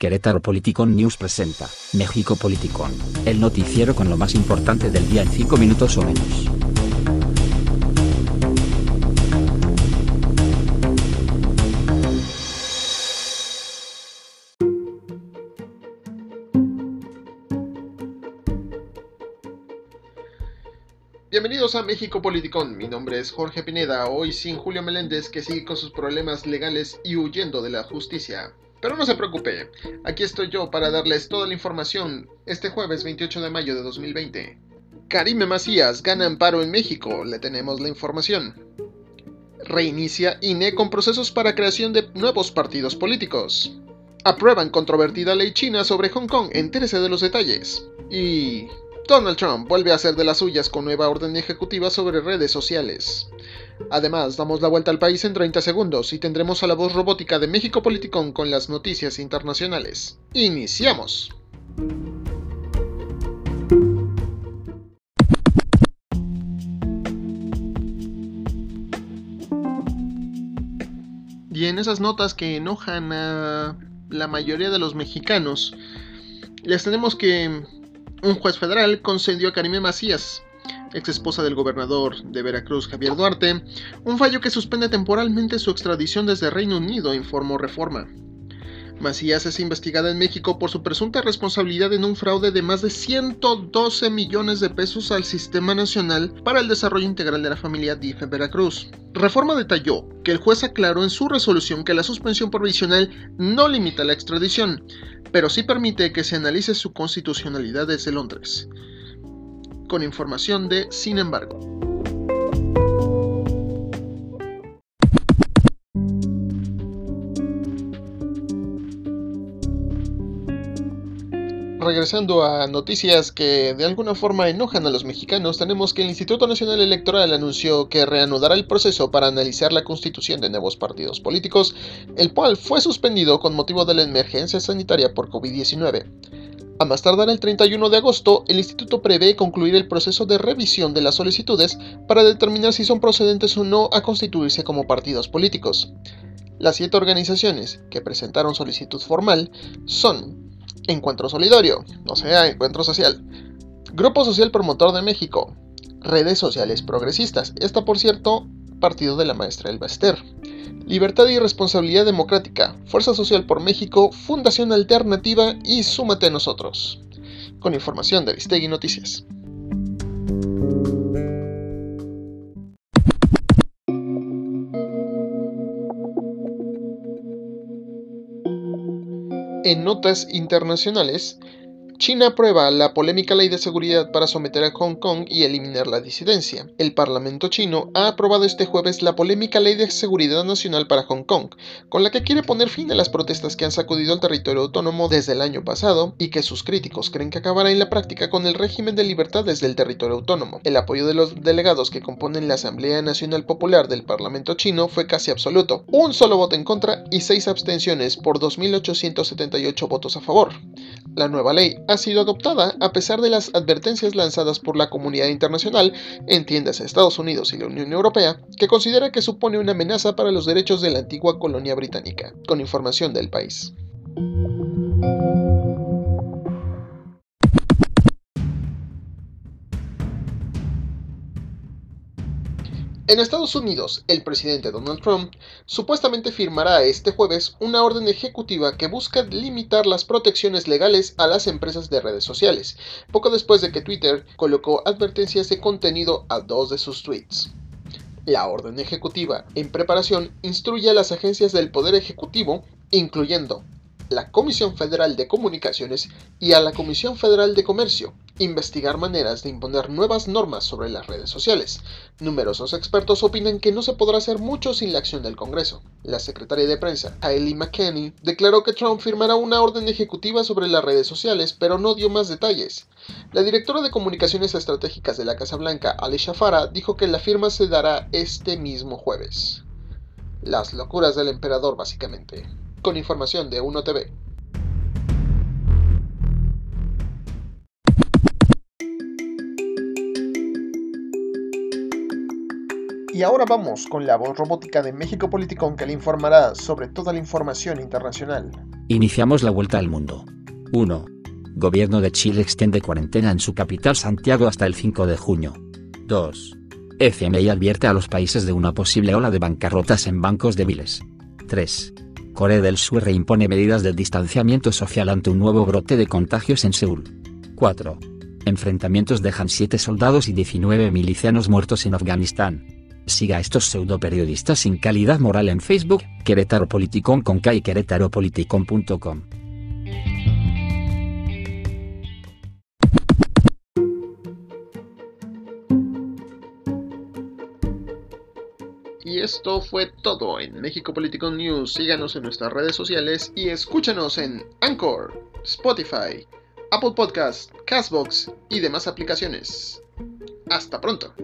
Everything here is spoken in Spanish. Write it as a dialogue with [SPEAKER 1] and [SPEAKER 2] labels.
[SPEAKER 1] Querétaro Politicon News presenta México Politicon, el noticiero con lo más importante del día en 5 minutos o menos.
[SPEAKER 2] Bienvenidos a México Politicón, mi nombre es Jorge Pineda, hoy sin Julio Meléndez que sigue con sus problemas legales y huyendo de la justicia. Pero no se preocupe, aquí estoy yo para darles toda la información este jueves 28 de mayo de 2020. Karime Macías gana amparo en México, le tenemos la información. Reinicia INE con procesos para creación de nuevos partidos políticos. Aprueban controvertida ley china sobre Hong Kong, entérese de los detalles. Y Donald Trump vuelve a hacer de las suyas con nueva orden ejecutiva sobre redes sociales. Además, damos la vuelta al país en 30 segundos y tendremos a la voz robótica de México Politicón con las noticias internacionales. ¡Iniciamos! Y en esas notas que enojan a la mayoría de los mexicanos, les tenemos que un juez federal concedió a Karime Macías, ex esposa del gobernador de Veracruz Javier Duarte, un fallo que suspende temporalmente su extradición desde Reino Unido, informó Reforma. Macías es investigada en México por su presunta responsabilidad en un fraude de más de 112 millones de pesos al Sistema Nacional para el Desarrollo Integral de la Familia DIF en Veracruz. Reforma detalló que el juez aclaró en su resolución que la suspensión provisional no limita la extradición, pero sí permite que se analice su constitucionalidad desde Londres. Con información de Sin embargo. regresando a noticias que de alguna forma enojan a los mexicanos, tenemos que el Instituto Nacional Electoral anunció que reanudará el proceso para analizar la constitución de nuevos partidos políticos, el cual fue suspendido con motivo de la emergencia sanitaria por COVID-19. A más tardar el 31 de agosto, el instituto prevé concluir el proceso de revisión de las solicitudes para determinar si son procedentes o no a constituirse como partidos políticos. Las siete organizaciones que presentaron solicitud formal son Encuentro Solidario, o sea, Encuentro Social. Grupo Social Promotor de México. Redes Sociales Progresistas. Esta, por cierto, partido de la maestra Elba Ester. Libertad y Responsabilidad Democrática. Fuerza Social por México. Fundación Alternativa y Súmate a nosotros. Con información de Aristegui Noticias. En notas internacionales, China aprueba la polémica ley de seguridad para someter a Hong Kong y eliminar la disidencia. El Parlamento chino ha aprobado este jueves la polémica ley de seguridad nacional para Hong Kong, con la que quiere poner fin a las protestas que han sacudido el territorio autónomo desde el año pasado y que sus críticos creen que acabará en la práctica con el régimen de libertad desde el territorio autónomo. El apoyo de los delegados que componen la Asamblea Nacional Popular del Parlamento chino fue casi absoluto, un solo voto en contra y seis abstenciones por 2.878 votos a favor. La nueva ley ha sido adoptada a pesar de las advertencias lanzadas por la comunidad internacional, entiéndase Estados Unidos y la Unión Europea, que considera que supone una amenaza para los derechos de la antigua colonia británica, con información del país. En Estados Unidos, el presidente Donald Trump supuestamente firmará este jueves una orden ejecutiva que busca limitar las protecciones legales a las empresas de redes sociales, poco después de que Twitter colocó advertencias de contenido a dos de sus tweets. La orden ejecutiva en preparación instruye a las agencias del Poder Ejecutivo, incluyendo la Comisión Federal de Comunicaciones y a la Comisión Federal de Comercio investigar maneras de imponer nuevas normas sobre las redes sociales. Numerosos expertos opinan que no se podrá hacer mucho sin la acción del Congreso. La secretaria de prensa, Hailey McKenney, declaró que Trump firmará una orden ejecutiva sobre las redes sociales, pero no dio más detalles. La directora de Comunicaciones Estratégicas de la Casa Blanca, Alicia Farah, dijo que la firma se dará este mismo jueves. Las locuras del emperador, básicamente. Con información de 1TV. Y ahora vamos con la voz robótica de México Politicón que le informará sobre toda la información internacional.
[SPEAKER 1] Iniciamos la vuelta al mundo. 1. Gobierno de Chile extiende cuarentena en su capital Santiago hasta el 5 de junio. 2. FMI advierte a los países de una posible ola de bancarrotas en bancos débiles. 3. Corea del Sur reimpone medidas de distanciamiento social ante un nuevo brote de contagios en Seúl. 4. Enfrentamientos dejan 7 soldados y 19 milicianos muertos en Afganistán. Siga a estos pseudo periodistas sin calidad moral en Facebook, Querétaro y.
[SPEAKER 2] Y esto fue todo en México Political News. Síganos en nuestras redes sociales y escúchanos en Anchor, Spotify, Apple Podcasts, Castbox y demás aplicaciones. Hasta pronto.